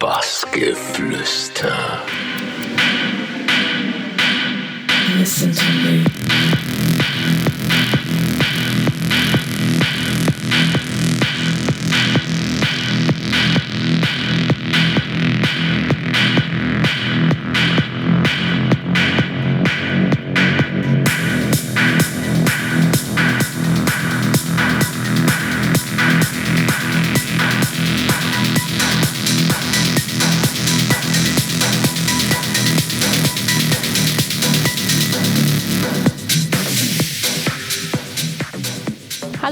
Bassgeflüster. Listen to me.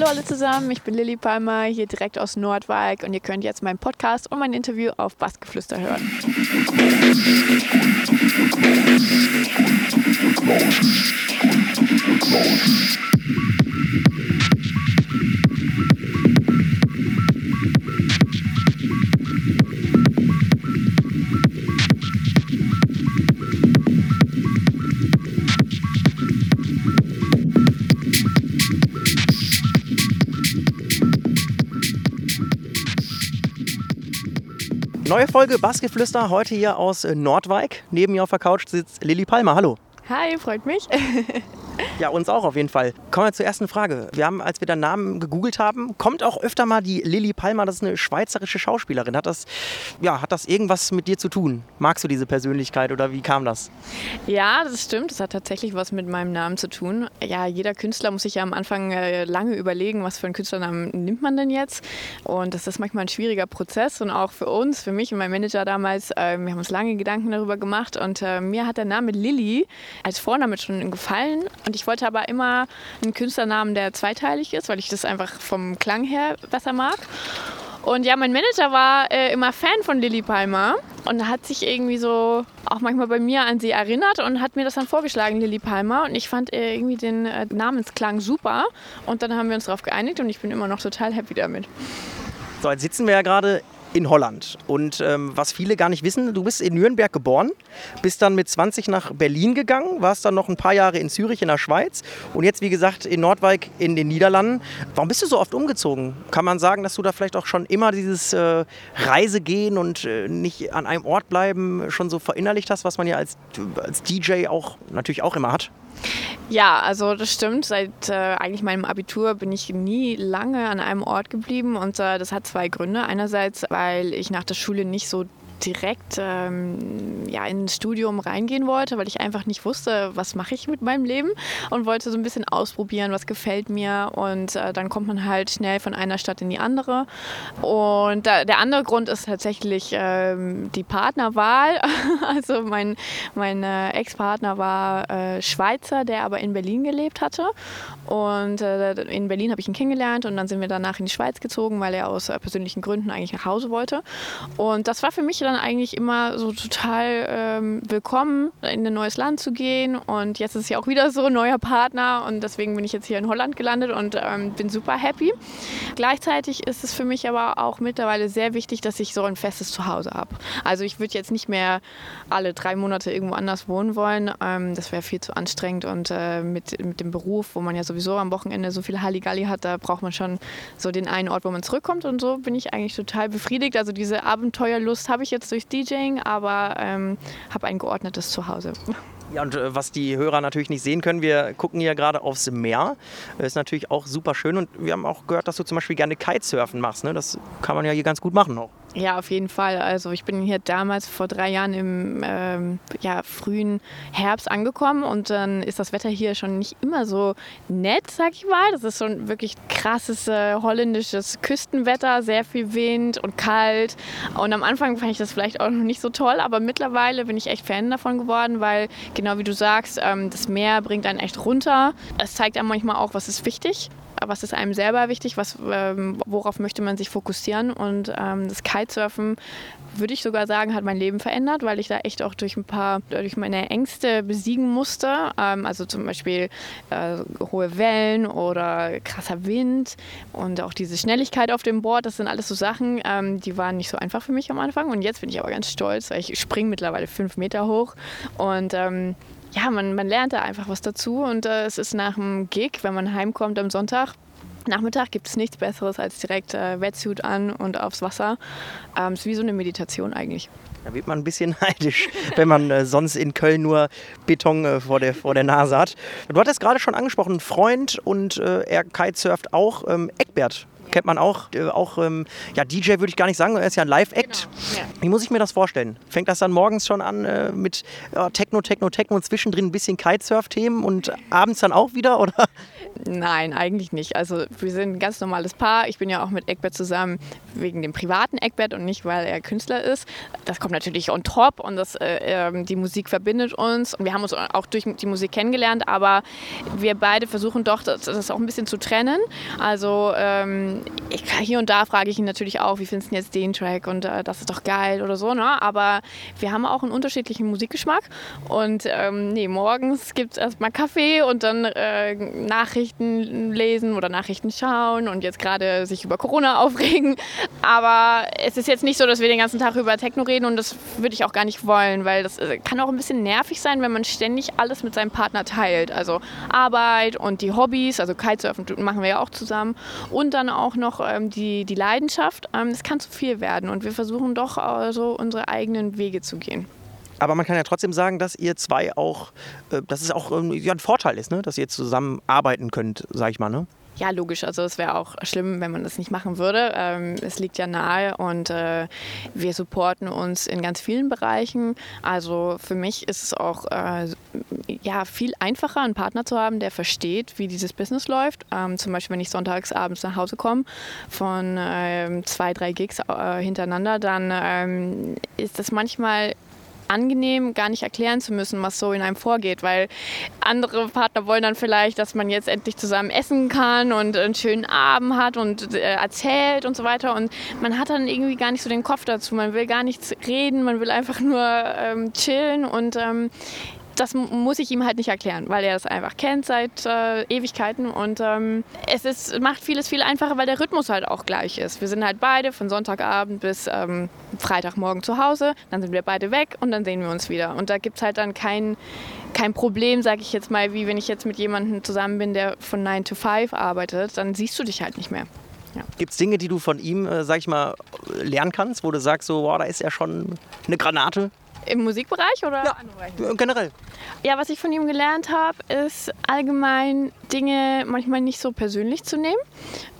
Alle zusammen, ich bin Lilly Palmer, hier direkt aus Nordwijk und ihr könnt jetzt meinen Podcast und mein Interview auf Bassgeflüster hören. Neue Folge Bassgeflüster heute hier aus Nordwijk. Neben mir auf der Couch sitzt Lilly Palmer. Hallo. Hi, freut mich. Ja, uns auch auf jeden Fall. Kommen wir zur ersten Frage. Wir haben, als wir deinen Namen gegoogelt haben, kommt auch öfter mal die Lilly Palmer. Das ist eine schweizerische Schauspielerin. Hat das, ja, hat das irgendwas mit dir zu tun? Magst du diese Persönlichkeit oder wie kam das? Ja, das stimmt. Das hat tatsächlich was mit meinem Namen zu tun. Ja, jeder Künstler muss sich ja am Anfang äh, lange überlegen, was für einen Künstlernamen nimmt man denn jetzt. Und das ist manchmal ein schwieriger Prozess. Und auch für uns, für mich und mein Manager damals, äh, wir haben uns lange Gedanken darüber gemacht. Und äh, mir hat der Name Lilly als Vorname schon gefallen. Und ich wollte aber immer einen Künstlernamen, der zweiteilig ist, weil ich das einfach vom Klang her besser mag. Und ja, mein Manager war äh, immer Fan von Lilly Palmer und hat sich irgendwie so auch manchmal bei mir an sie erinnert und hat mir das dann vorgeschlagen, Lilly Palmer. Und ich fand äh, irgendwie den äh, Namensklang super. Und dann haben wir uns darauf geeinigt und ich bin immer noch total happy damit. So, jetzt sitzen wir ja gerade in Holland. Und ähm, was viele gar nicht wissen, du bist in Nürnberg geboren, bist dann mit 20 nach Berlin gegangen, warst dann noch ein paar Jahre in Zürich in der Schweiz und jetzt, wie gesagt, in Nordwijk in den Niederlanden. Warum bist du so oft umgezogen? Kann man sagen, dass du da vielleicht auch schon immer dieses äh, Reisegehen und äh, nicht an einem Ort bleiben schon so verinnerlicht hast, was man ja als, als DJ auch natürlich auch immer hat? Ja, also das stimmt. Seit äh, eigentlich meinem Abitur bin ich nie lange an einem Ort geblieben und äh, das hat zwei Gründe. Einerseits, weil ich nach der Schule nicht so direkt ähm, ja, ins Studium reingehen wollte, weil ich einfach nicht wusste, was mache ich mit meinem Leben und wollte so ein bisschen ausprobieren, was gefällt mir. Und äh, dann kommt man halt schnell von einer Stadt in die andere. Und da, der andere Grund ist tatsächlich ähm, die Partnerwahl, also mein, mein äh, Ex-Partner war äh, Schweizer, der aber in Berlin gelebt hatte. Und äh, in Berlin habe ich ihn kennengelernt und dann sind wir danach in die Schweiz gezogen, weil er aus äh, persönlichen Gründen eigentlich nach Hause wollte. Und das war für mich dann eigentlich immer so total ähm, willkommen, in ein neues Land zu gehen. Und jetzt ist ja auch wieder so ein neuer Partner und deswegen bin ich jetzt hier in Holland gelandet und ähm, bin super happy. Gleichzeitig ist es für mich aber auch mittlerweile sehr wichtig, dass ich so ein festes Zuhause habe. Also ich würde jetzt nicht mehr alle drei Monate irgendwo anders wohnen wollen. Ähm, das wäre viel zu anstrengend und äh, mit, mit dem Beruf, wo man ja sowieso am Wochenende so viel Halligalli hat, da braucht man schon so den einen Ort, wo man zurückkommt und so bin ich eigentlich total befriedigt. Also diese Abenteuerlust habe ich jetzt durch DJing, aber ähm, habe ein geordnetes Zuhause. Ja, und äh, was die Hörer natürlich nicht sehen können, wir gucken hier gerade aufs Meer. Das ist natürlich auch super schön und wir haben auch gehört, dass du zum Beispiel gerne Kitesurfen machst. Ne? Das kann man ja hier ganz gut machen auch. Ja, auf jeden Fall. Also ich bin hier damals vor drei Jahren im ähm, ja, frühen Herbst angekommen und dann ist das Wetter hier schon nicht immer so nett, sag ich mal. Das ist schon wirklich krasses äh, holländisches Küstenwetter, sehr viel Wind und kalt. Und am Anfang fand ich das vielleicht auch noch nicht so toll, aber mittlerweile bin ich echt Fan davon geworden, weil genau wie du sagst, ähm, das Meer bringt einen echt runter. Es zeigt einem manchmal auch, was ist wichtig was ist einem selber wichtig, was, ähm, worauf möchte man sich fokussieren. Und ähm, das Kitesurfen, würde ich sogar sagen, hat mein Leben verändert, weil ich da echt auch durch ein paar, durch meine Ängste besiegen musste. Ähm, also zum Beispiel äh, hohe Wellen oder krasser Wind und auch diese Schnelligkeit auf dem Board, das sind alles so Sachen, ähm, die waren nicht so einfach für mich am Anfang. Und jetzt bin ich aber ganz stolz, weil ich springe mittlerweile fünf Meter hoch und ähm, ja, man, man lernt da einfach was dazu und äh, es ist nach dem Gig, wenn man heimkommt am Sonntag, Nachmittag gibt es nichts Besseres als direkt äh, Wetsuit an und aufs Wasser. Ähm, ist wie so eine Meditation eigentlich. Da wird man ein bisschen neidisch, wenn man äh, sonst in Köln nur Beton äh, vor, der, vor der Nase hat. Du hattest gerade schon angesprochen, Freund und äh, er kitesurft auch. Ähm, Eckbert kennt man auch. Äh, auch ähm, ja, DJ würde ich gar nicht sagen, er ist ja ein Live-Act. Genau, ja. Wie muss ich mir das vorstellen? Fängt das dann morgens schon an äh, mit ja, Techno, Techno, Techno und zwischendrin ein bisschen Kitesurf-Themen und abends dann auch wieder? Oder? Nein, eigentlich nicht. Also wir sind ein ganz normales Paar. Ich bin ja auch mit Eckbert zusammen wegen dem privaten Eckbert und nicht, weil er Künstler ist. Das kommt natürlich on top und das, äh, ähm, die Musik verbindet uns. Und wir haben uns auch durch die Musik kennengelernt, aber wir beide versuchen doch, das, das auch ein bisschen zu trennen. Also ähm, ich, hier und da frage ich ihn natürlich auch, wie findest du jetzt den Track und äh, das ist doch geil oder so. Ne? Aber wir haben auch einen unterschiedlichen Musikgeschmack. Und ähm, nee, morgens gibt es erstmal Kaffee und dann äh, Nachrichten lesen oder Nachrichten schauen und jetzt gerade sich über Corona aufregen. Aber es ist jetzt nicht so, dass wir den ganzen Tag über Techno reden und das würde ich auch gar nicht wollen, weil das äh, kann auch ein bisschen nervig sein, wenn man ständig alles mit seinem Partner teilt. Also Arbeit und die Hobbys, also Kitesurfen machen wir ja auch zusammen und dann auch noch ähm, die, die Leidenschaft. Ähm, das kann zu viel werden und wir versuchen doch äh, so unsere eigenen Wege zu gehen. Aber man kann ja trotzdem sagen, dass ihr zwei auch, äh, dass es auch ähm, ja, ein Vorteil ist, ne? dass ihr zusammen arbeiten könnt, sag ich mal. Ne? Ja, logisch. Also es wäre auch schlimm, wenn man das nicht machen würde. Ähm, es liegt ja nahe und äh, wir supporten uns in ganz vielen Bereichen. Also für mich ist es auch äh, ja, viel einfacher, einen Partner zu haben, der versteht, wie dieses Business läuft. Ähm, zum Beispiel, wenn ich sonntags abends nach Hause komme von ähm, zwei, drei Gigs äh, hintereinander, dann ähm, ist das manchmal angenehm, gar nicht erklären zu müssen, was so in einem vorgeht, weil andere Partner wollen dann vielleicht, dass man jetzt endlich zusammen essen kann und einen schönen Abend hat und äh, erzählt und so weiter. Und man hat dann irgendwie gar nicht so den Kopf dazu, man will gar nichts reden, man will einfach nur ähm, chillen. Und ähm, das muss ich ihm halt nicht erklären, weil er das einfach kennt seit äh, Ewigkeiten. Und ähm, es ist, macht vieles viel einfacher, weil der Rhythmus halt auch gleich ist. Wir sind halt beide von Sonntagabend bis ähm, Freitagmorgen zu Hause, dann sind wir beide weg und dann sehen wir uns wieder. Und da gibt es halt dann kein, kein Problem, sage ich jetzt mal, wie wenn ich jetzt mit jemandem zusammen bin, der von 9 to 5 arbeitet, dann siehst du dich halt nicht mehr. Ja. Gibt es Dinge, die du von ihm, äh, sag ich mal, lernen kannst, wo du sagst, so, wow, da ist er schon eine Granate? Im Musikbereich oder ja, generell. Ja, was ich von ihm gelernt habe, ist allgemein Dinge manchmal nicht so persönlich zu nehmen.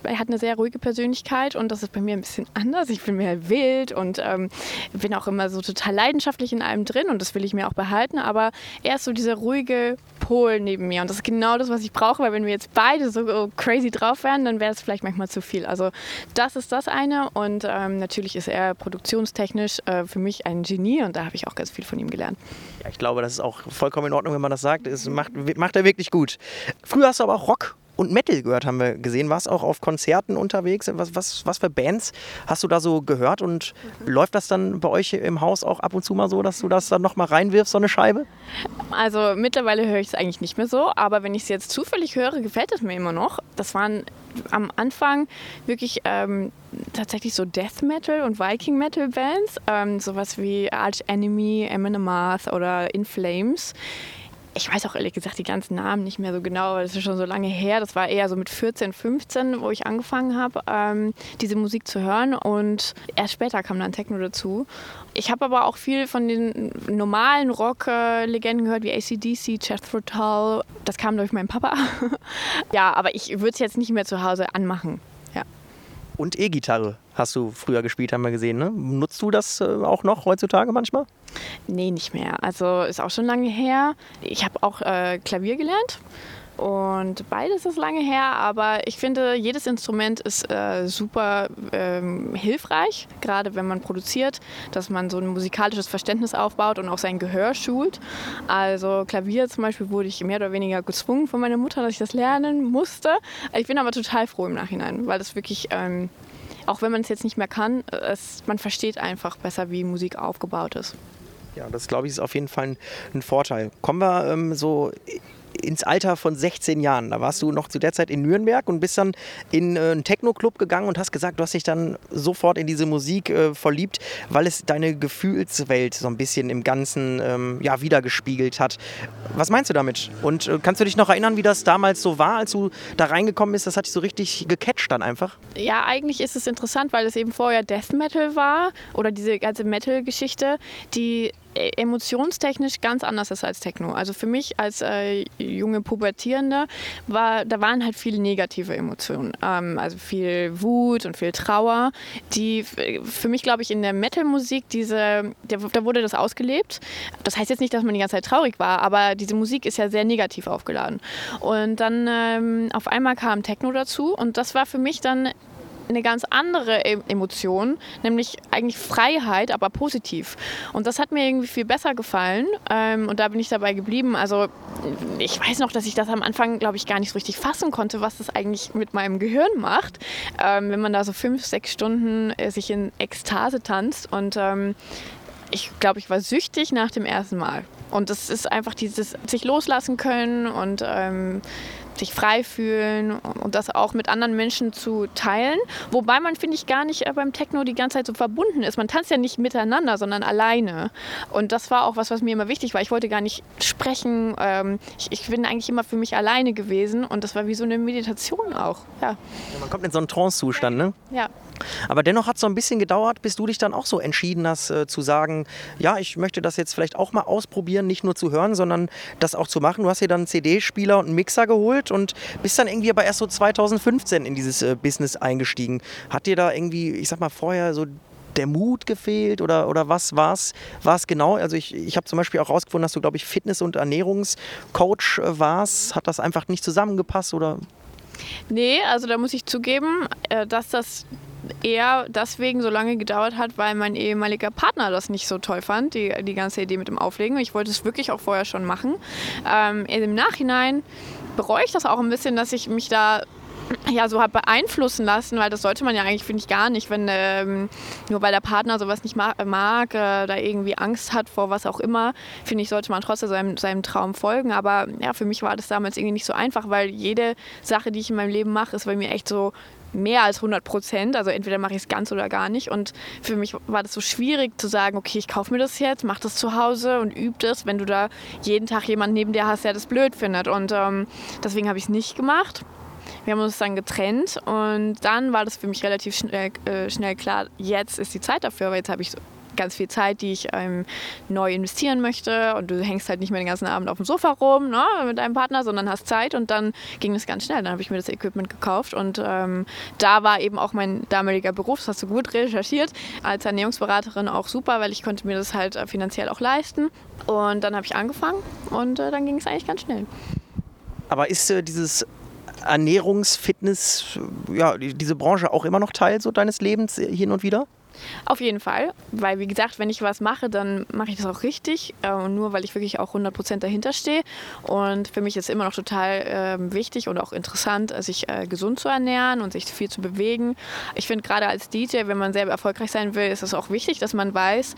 Er hat eine sehr ruhige Persönlichkeit und das ist bei mir ein bisschen anders. Ich bin mehr wild und ähm, bin auch immer so total leidenschaftlich in allem drin und das will ich mir auch behalten. Aber er ist so dieser ruhige Pol neben mir und das ist genau das, was ich brauche, weil wenn wir jetzt beide so crazy drauf wären, dann wäre es vielleicht manchmal zu viel. Also das ist das eine und ähm, natürlich ist er produktionstechnisch äh, für mich ein Genie und da habe ich auch ganz viel von ihm gelernt. Ja, ich glaube, das ist auch vollkommen in Ordnung, wenn man das sagt. Es macht, macht er wirklich gut. Früher hast du aber auch Rock und Metal gehört, haben wir gesehen. Warst auch auf Konzerten unterwegs? Was, was, was für Bands hast du da so gehört? Und mhm. läuft das dann bei euch im Haus auch ab und zu mal so, dass du das dann nochmal reinwirfst, so eine Scheibe? Also mittlerweile höre ich es eigentlich nicht mehr so, aber wenn ich es jetzt zufällig höre, gefällt es mir immer noch. Das waren am Anfang wirklich ähm, tatsächlich so Death Metal und Viking Metal Bands, ähm, sowas wie Arch Enemy, Eminem Amarth oder In Flames ich weiß auch ehrlich gesagt die ganzen Namen nicht mehr so genau, weil das ist schon so lange her. Das war eher so mit 14, 15, wo ich angefangen habe, ähm, diese Musik zu hören. Und erst später kam dann Techno dazu. Ich habe aber auch viel von den normalen Rock-Legenden gehört, wie ACDC, Jethro Tull. Das kam durch meinen Papa. ja, aber ich würde es jetzt nicht mehr zu Hause anmachen. Und E-Gitarre hast du früher gespielt, haben wir gesehen. Ne? Nutzt du das äh, auch noch heutzutage manchmal? Nee, nicht mehr. Also ist auch schon lange her. Ich habe auch äh, Klavier gelernt. Und beides ist lange her, aber ich finde, jedes Instrument ist äh, super ähm, hilfreich, gerade wenn man produziert, dass man so ein musikalisches Verständnis aufbaut und auch sein Gehör schult. Also Klavier zum Beispiel wurde ich mehr oder weniger gezwungen von meiner Mutter, dass ich das lernen musste. Ich bin aber total froh im Nachhinein, weil das wirklich ähm, auch wenn man es jetzt nicht mehr kann, es, man versteht einfach besser, wie Musik aufgebaut ist. Ja, das glaube ich ist auf jeden Fall ein, ein Vorteil. Kommen wir ähm, so ins Alter von 16 Jahren. Da warst du noch zu der Zeit in Nürnberg und bist dann in äh, einen Techno-Club gegangen und hast gesagt, du hast dich dann sofort in diese Musik äh, verliebt, weil es deine Gefühlswelt so ein bisschen im Ganzen ähm, ja, wiedergespiegelt hat. Was meinst du damit? Und äh, kannst du dich noch erinnern, wie das damals so war, als du da reingekommen bist? Das hat dich so richtig gecatcht dann einfach? Ja, eigentlich ist es interessant, weil es eben vorher Death Metal war oder diese ganze Metal-Geschichte, die emotionstechnisch ganz anders ist als Techno. Also für mich als äh, junge Pubertierende war, da waren halt viele negative Emotionen. Ähm, also viel Wut und viel Trauer, die für mich, glaube ich, in der Metal-Musik diese, der, da wurde das ausgelebt. Das heißt jetzt nicht, dass man die ganze Zeit traurig war, aber diese Musik ist ja sehr negativ aufgeladen. Und dann ähm, auf einmal kam Techno dazu und das war für mich dann eine ganz andere e- Emotion, nämlich eigentlich Freiheit, aber positiv. Und das hat mir irgendwie viel besser gefallen ähm, und da bin ich dabei geblieben. Also ich weiß noch, dass ich das am Anfang, glaube ich, gar nicht so richtig fassen konnte, was das eigentlich mit meinem Gehirn macht, ähm, wenn man da so fünf, sechs Stunden äh, sich in Ekstase tanzt und ähm, ich glaube, ich war süchtig nach dem ersten Mal. Und das ist einfach dieses sich loslassen können und ähm, sich frei fühlen und das auch mit anderen Menschen zu teilen. Wobei man, finde ich, gar nicht äh, beim Techno die ganze Zeit so verbunden ist. Man tanzt ja nicht miteinander, sondern alleine. Und das war auch was, was mir immer wichtig war. Ich wollte gar nicht sprechen. Ähm, ich, ich bin eigentlich immer für mich alleine gewesen und das war wie so eine Meditation auch. Ja. ja man kommt in so einen Trance-Zustand, ne? Ja. Aber dennoch hat es so ein bisschen gedauert, bis du dich dann auch so entschieden hast, äh, zu sagen, ja, ich möchte das jetzt vielleicht auch mal ausprobieren, nicht nur zu hören, sondern das auch zu machen. Du hast dir dann einen CD-Spieler und einen Mixer geholt und bist dann irgendwie aber erst so 2015 in dieses äh, Business eingestiegen. Hat dir da irgendwie, ich sag mal, vorher so der Mut gefehlt oder, oder was war es genau? Also ich, ich habe zum Beispiel auch rausgefunden, dass du, glaube ich, Fitness- und Ernährungscoach äh, warst. Hat das einfach nicht zusammengepasst oder? Nee, also da muss ich zugeben, äh, dass das eher deswegen so lange gedauert hat, weil mein ehemaliger Partner das nicht so toll fand, die, die ganze Idee mit dem Auflegen. Ich wollte es wirklich auch vorher schon machen. Ähm, Im Nachhinein bereue ich das auch ein bisschen, dass ich mich da ja, so hat beeinflussen lassen, weil das sollte man ja eigentlich, finde ich, gar nicht, wenn ähm, nur weil der Partner sowas nicht mag, mag äh, da irgendwie Angst hat vor was auch immer, finde ich, sollte man trotzdem seinem, seinem Traum folgen. Aber ja, für mich war das damals irgendwie nicht so einfach, weil jede Sache, die ich in meinem Leben mache, ist bei mir echt so mehr als 100 Prozent. Also entweder mache ich es ganz oder gar nicht. Und für mich war das so schwierig zu sagen, okay, ich kaufe mir das jetzt, mache das zu Hause und übe das, wenn du da jeden Tag jemanden neben dir hast, der das blöd findet. Und ähm, deswegen habe ich es nicht gemacht. Wir haben uns dann getrennt und dann war das für mich relativ schnell, äh, schnell klar, jetzt ist die Zeit dafür, weil jetzt habe ich ganz viel Zeit, die ich ähm, neu investieren möchte. Und du hängst halt nicht mehr den ganzen Abend auf dem Sofa rum ne, mit deinem Partner, sondern hast Zeit. Und dann ging es ganz schnell. Dann habe ich mir das Equipment gekauft. Und ähm, da war eben auch mein damaliger Beruf, das hast du gut recherchiert, als Ernährungsberaterin auch super, weil ich konnte mir das halt äh, finanziell auch leisten. Und dann habe ich angefangen und äh, dann ging es eigentlich ganz schnell. Aber ist äh, dieses Ernährungsfitness, ja, diese Branche auch immer noch Teil so deines Lebens äh, hin und wieder? Auf jeden Fall, weil wie gesagt, wenn ich was mache, dann mache ich das auch richtig äh, und nur weil ich wirklich auch 100% dahinter stehe. Und für mich ist immer noch total äh, wichtig und auch interessant, sich äh, gesund zu ernähren und sich viel zu bewegen. Ich finde gerade als DJ, wenn man selber erfolgreich sein will, ist es auch wichtig, dass man weiß,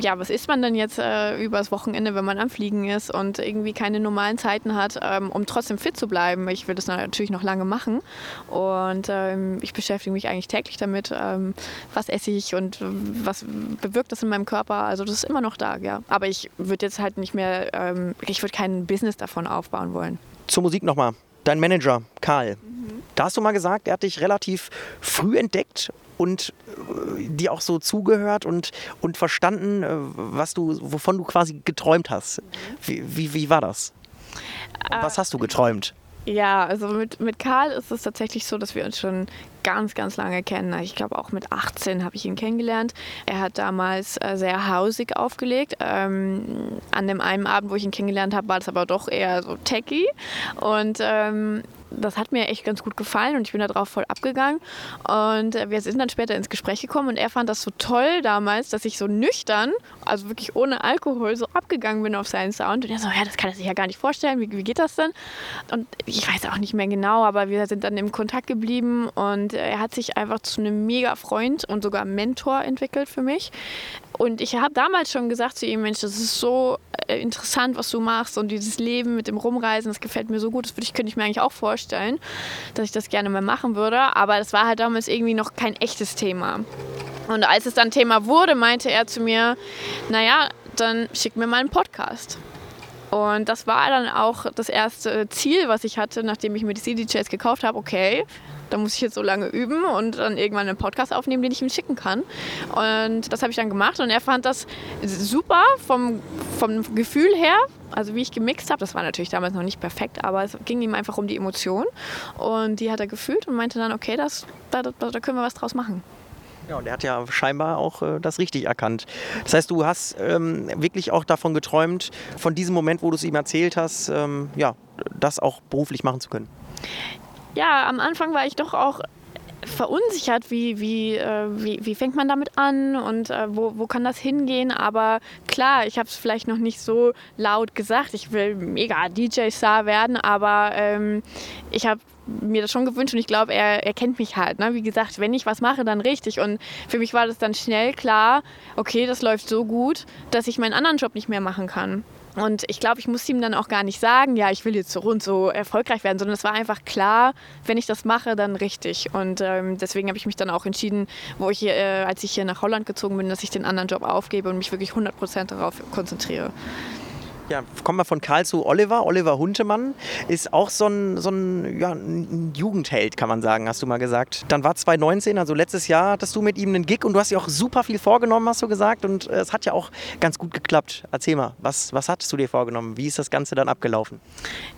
ja, was isst man denn jetzt äh, übers Wochenende, wenn man am Fliegen ist und irgendwie keine normalen Zeiten hat, ähm, um trotzdem fit zu bleiben. Ich will das natürlich noch lange machen und ähm, ich beschäftige mich eigentlich täglich damit, ähm, was esse ich und was bewirkt das in meinem Körper. Also das ist immer noch da, ja. Aber ich würde jetzt halt nicht mehr, ähm, ich würde kein Business davon aufbauen wollen. Zur Musik nochmal. Dein Manager, Karl, mhm. da hast du mal gesagt, er hat dich relativ früh entdeckt und äh, dir auch so zugehört und, und verstanden, äh, was du, wovon du quasi geträumt hast. Mhm. Wie, wie, wie war das? Und was hast du geträumt? Ja, also mit, mit Karl ist es tatsächlich so, dass wir uns schon ganz, ganz lange kennen. Ich glaube, auch mit 18 habe ich ihn kennengelernt. Er hat damals äh, sehr hausig aufgelegt. Ähm, an dem einen Abend, wo ich ihn kennengelernt habe, war das aber doch eher so techy. Und ähm, das hat mir echt ganz gut gefallen und ich bin darauf voll abgegangen. Und äh, wir sind dann später ins Gespräch gekommen und er fand das so toll damals, dass ich so nüchtern, also wirklich ohne Alkohol, so abgegangen bin auf seinen Sound. Und er so, ja, das kann er sich ja gar nicht vorstellen, wie, wie geht das denn? Und ich weiß auch nicht mehr genau, aber wir sind dann im Kontakt geblieben und er hat sich einfach zu einem mega Freund und sogar Mentor entwickelt für mich. Und ich habe damals schon gesagt zu ihm, Mensch, das ist so äh, interessant, was du machst und dieses Leben mit dem Rumreisen, das gefällt mir so gut, das würde ich, könnte ich mir eigentlich auch vorstellen, dass ich das gerne mal machen würde. Aber das war halt damals irgendwie noch kein echtes Thema. Und als es dann Thema wurde, meinte er zu mir, naja, dann schick mir mal einen Podcast. Und das war dann auch das erste Ziel, was ich hatte, nachdem ich mir die CDJs gekauft habe. Okay, da muss ich jetzt so lange üben und dann irgendwann einen Podcast aufnehmen, den ich ihm schicken kann. Und das habe ich dann gemacht und er fand das super vom, vom Gefühl her. Also wie ich gemixt habe, das war natürlich damals noch nicht perfekt, aber es ging ihm einfach um die Emotion und die hat er gefühlt und meinte dann, okay, das, da, da, da können wir was draus machen. Ja, und er hat ja scheinbar auch äh, das richtig erkannt. Das heißt, du hast ähm, wirklich auch davon geträumt, von diesem Moment, wo du es ihm erzählt hast, ähm, ja, das auch beruflich machen zu können. Ja, am Anfang war ich doch auch verunsichert, wie, wie, äh, wie, wie fängt man damit an und äh, wo, wo kann das hingehen. Aber klar, ich habe es vielleicht noch nicht so laut gesagt, ich will mega DJ-Star werden, aber ähm, ich habe mir das schon gewünscht und ich glaube, er, er kennt mich halt. Ne? Wie gesagt, wenn ich was mache, dann richtig. Und für mich war das dann schnell klar, okay, das läuft so gut, dass ich meinen anderen Job nicht mehr machen kann. Und ich glaube, ich musste ihm dann auch gar nicht sagen, ja, ich will jetzt so rund so erfolgreich werden, sondern es war einfach klar, wenn ich das mache, dann richtig. Und ähm, deswegen habe ich mich dann auch entschieden, wo ich äh, als ich hier nach Holland gezogen bin, dass ich den anderen Job aufgebe und mich wirklich 100% darauf konzentriere. Ja, kommen wir von Karl zu Oliver. Oliver Huntemann ist auch so ein, so ein, ja, ein Jugendheld, kann man sagen, hast du mal gesagt. Dann war 2019, also letztes Jahr, hattest du mit ihm einen Gig und du hast dir auch super viel vorgenommen, hast du gesagt. Und äh, es hat ja auch ganz gut geklappt. Erzähl mal, was, was hattest du dir vorgenommen? Wie ist das Ganze dann abgelaufen?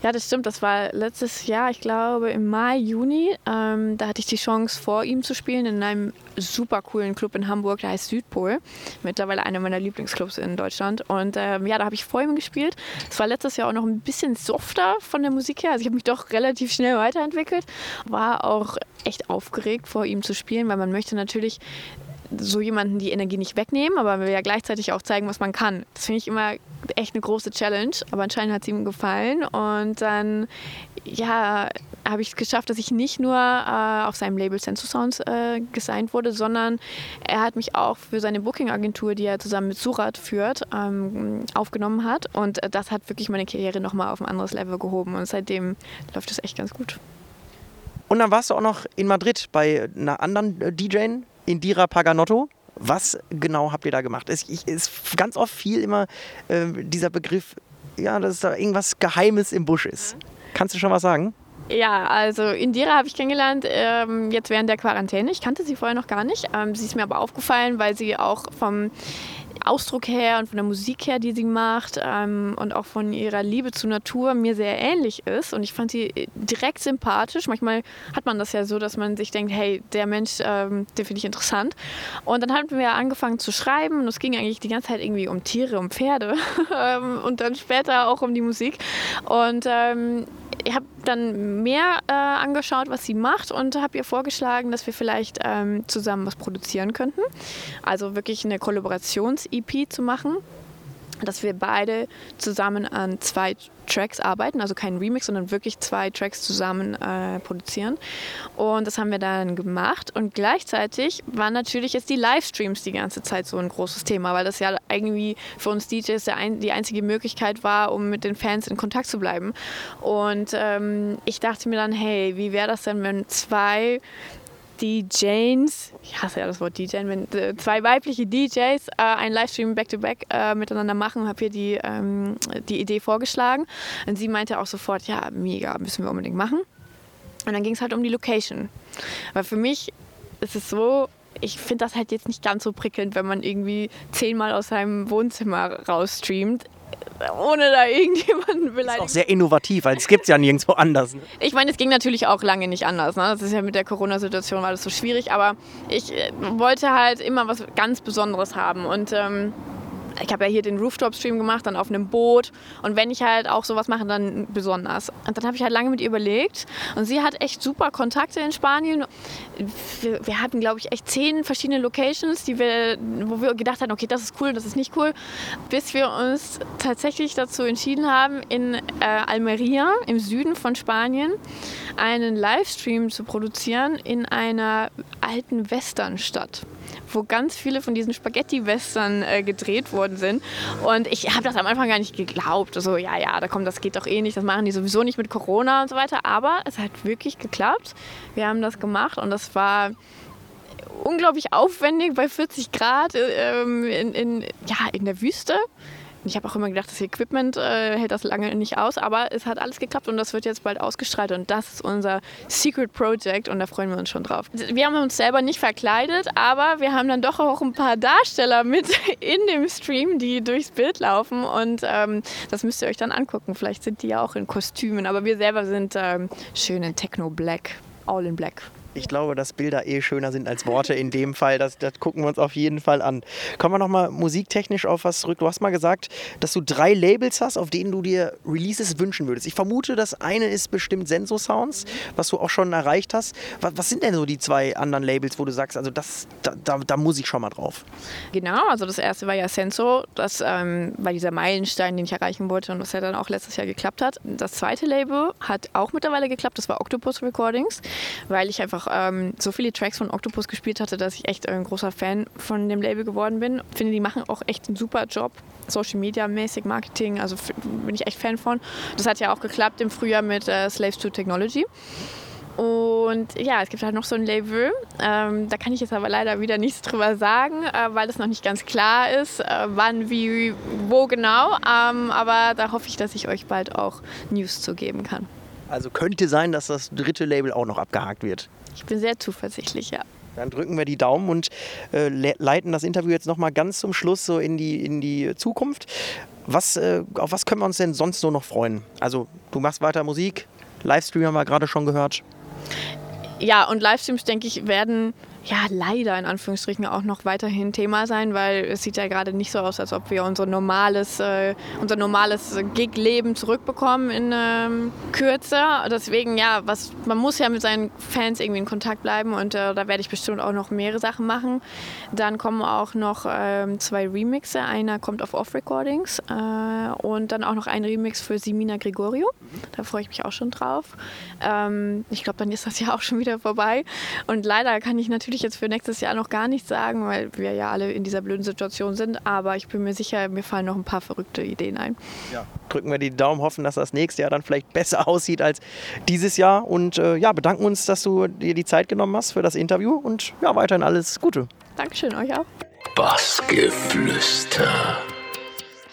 Ja, das stimmt. Das war letztes Jahr, ich glaube im Mai, Juni. Ähm, da hatte ich die Chance, vor ihm zu spielen in einem super coolen Club in Hamburg, der heißt Südpol. Mittlerweile einer meiner Lieblingsclubs in Deutschland. Und ähm, ja, da habe ich vor ihm gespielt gespielt. Es war letztes Jahr auch noch ein bisschen softer von der Musik her. Also ich habe mich doch relativ schnell weiterentwickelt. War auch echt aufgeregt, vor ihm zu spielen, weil man möchte natürlich so jemanden die Energie nicht wegnehmen, aber will ja gleichzeitig auch zeigen, was man kann. Das finde ich immer echt eine große Challenge, aber anscheinend hat es ihm gefallen und dann ja, habe ich es geschafft, dass ich nicht nur äh, auf seinem Label Sensu Sounds äh, gesigned wurde, sondern er hat mich auch für seine Booking-Agentur, die er zusammen mit Surat führt, ähm, aufgenommen hat. Und das hat wirklich meine Karriere nochmal auf ein anderes Level gehoben. Und seitdem läuft es echt ganz gut. Und dann warst du auch noch in Madrid bei einer anderen äh, DJ, Indira Paganotto. Was genau habt ihr da gemacht? Es ist ganz oft viel immer äh, dieser Begriff, ja, dass da irgendwas Geheimes im Busch ist. Kannst du schon was sagen? Ja, also Indira habe ich kennengelernt ähm, jetzt während der Quarantäne. Ich kannte sie vorher noch gar nicht. Ähm, sie ist mir aber aufgefallen, weil sie auch vom Ausdruck her und von der Musik her, die sie macht ähm, und auch von ihrer Liebe zur Natur mir sehr ähnlich ist. Und ich fand sie äh, direkt sympathisch. Manchmal hat man das ja so, dass man sich denkt, hey, der Mensch, ähm, den finde ich interessant. Und dann haben wir angefangen zu schreiben und es ging eigentlich die ganze Zeit irgendwie um Tiere, um Pferde ähm, und dann später auch um die Musik. Und ähm, ich habe dann mehr äh, angeschaut, was sie macht und habe ihr vorgeschlagen, dass wir vielleicht ähm, zusammen was produzieren könnten. Also wirklich eine Kollaborations-EP zu machen dass wir beide zusammen an zwei Tracks arbeiten, also kein Remix, sondern wirklich zwei Tracks zusammen äh, produzieren. Und das haben wir dann gemacht. Und gleichzeitig waren natürlich jetzt die Livestreams die ganze Zeit so ein großes Thema, weil das ja irgendwie für uns DJs ein, die einzige Möglichkeit war, um mit den Fans in Kontakt zu bleiben. Und ähm, ich dachte mir dann, hey, wie wäre das denn, wenn zwei DJs, ich hasse ja das Wort DJ, wenn äh, zwei weibliche DJs äh, ein Livestream back-to-back äh, miteinander machen, habe ihr die, ähm, die Idee vorgeschlagen. Und sie meinte auch sofort, ja, mega, müssen wir unbedingt machen. Und dann ging es halt um die Location. Weil für mich ist es so, ich finde das halt jetzt nicht ganz so prickelnd, wenn man irgendwie zehnmal aus seinem Wohnzimmer rausstreamt ohne da irgendjemanden beleidigen. Das ist auch sehr innovativ, weil es gibt es ja nirgendwo anders. Ne? Ich meine, es ging natürlich auch lange nicht anders. Ne? Das ist ja mit der Corona-Situation war das so schwierig, aber ich äh, wollte halt immer was ganz Besonderes haben und ähm, ich habe ja hier den Rooftop-Stream gemacht, dann auf einem Boot. Und wenn ich halt auch sowas mache, dann besonders. Und dann habe ich halt lange mit ihr überlegt. Und sie hat echt super Kontakte in Spanien. Wir, wir hatten, glaube ich, echt zehn verschiedene Locations, die wir, wo wir gedacht haben, okay, das ist cool, das ist nicht cool. Bis wir uns tatsächlich dazu entschieden haben, in äh, Almeria im Süden von Spanien einen Livestream zu produzieren in einer alten Westernstadt wo ganz viele von diesen Spaghetti-Western äh, gedreht worden sind. Und ich habe das am Anfang gar nicht geglaubt. So, ja, ja, da kommt, das geht doch eh nicht, das machen die sowieso nicht mit Corona und so weiter. Aber es hat wirklich geklappt. Wir haben das gemacht und das war unglaublich aufwendig bei 40 Grad äh, in, in, ja, in der Wüste. Ich habe auch immer gedacht, das Equipment äh, hält das lange nicht aus, aber es hat alles geklappt und das wird jetzt bald ausgestrahlt und das ist unser Secret Project und da freuen wir uns schon drauf. Wir haben uns selber nicht verkleidet, aber wir haben dann doch auch ein paar Darsteller mit in dem Stream, die durchs Bild laufen und ähm, das müsst ihr euch dann angucken. Vielleicht sind die ja auch in Kostümen, aber wir selber sind ähm, schön in Techno Black, all in Black ich glaube, dass Bilder eh schöner sind als Worte in dem Fall. Das, das gucken wir uns auf jeden Fall an. Kommen wir nochmal musiktechnisch auf was zurück. Du hast mal gesagt, dass du drei Labels hast, auf denen du dir Releases wünschen würdest. Ich vermute, das eine ist bestimmt Senso Sounds, was du auch schon erreicht hast. Was, was sind denn so die zwei anderen Labels, wo du sagst, also das, da, da, da, muss ich schon mal drauf? Genau, also das erste war ja Senso. Das ähm, war dieser Meilenstein, den ich erreichen wollte und was ja dann auch letztes Jahr geklappt hat. Das zweite Label hat auch mittlerweile geklappt. Das war Octopus Recordings, weil ich einfach einfach ähm, so viele Tracks von Octopus gespielt hatte, dass ich echt ein großer Fan von dem Label geworden bin. Ich finde, die machen auch echt einen super Job. Social Media mäßig, Marketing, also bin ich echt Fan von. Das hat ja auch geklappt im Frühjahr mit äh, Slaves to Technology. Und ja, es gibt halt noch so ein Label. Ähm, da kann ich jetzt aber leider wieder nichts drüber sagen, äh, weil es noch nicht ganz klar ist, äh, wann, wie, wo genau. Ähm, aber da hoffe ich, dass ich euch bald auch News zu geben kann. Also könnte sein, dass das dritte Label auch noch abgehakt wird. Ich bin sehr zuversichtlich, ja. Dann drücken wir die Daumen und äh, leiten das Interview jetzt nochmal ganz zum Schluss so in die, in die Zukunft. Was, äh, auf was können wir uns denn sonst so noch freuen? Also du machst weiter Musik, Livestream haben wir gerade schon gehört. Ja, und Livestreams, denke ich, werden ja, leider in Anführungsstrichen auch noch weiterhin Thema sein, weil es sieht ja gerade nicht so aus, als ob wir unser normales, äh, unser normales Gig-Leben zurückbekommen in ähm, Kürze. Deswegen, ja, was, man muss ja mit seinen Fans irgendwie in Kontakt bleiben und äh, da werde ich bestimmt auch noch mehrere Sachen machen. Dann kommen auch noch ähm, zwei Remixe. Einer kommt auf Off-Recordings äh, und dann auch noch ein Remix für Simina Gregorio. Da freue ich mich auch schon drauf. Ähm, ich glaube, dann ist das ja auch schon wieder vorbei. Und leider kann ich natürlich natürlich jetzt für nächstes Jahr noch gar nichts sagen, weil wir ja alle in dieser blöden Situation sind. Aber ich bin mir sicher, mir fallen noch ein paar verrückte Ideen ein. Ja, drücken wir die Daumen, hoffen, dass das nächste Jahr dann vielleicht besser aussieht als dieses Jahr. Und äh, ja, bedanken uns, dass du dir die Zeit genommen hast für das Interview. Und ja, weiterhin alles Gute. Dankeschön, euch auch. Bassgeflüster.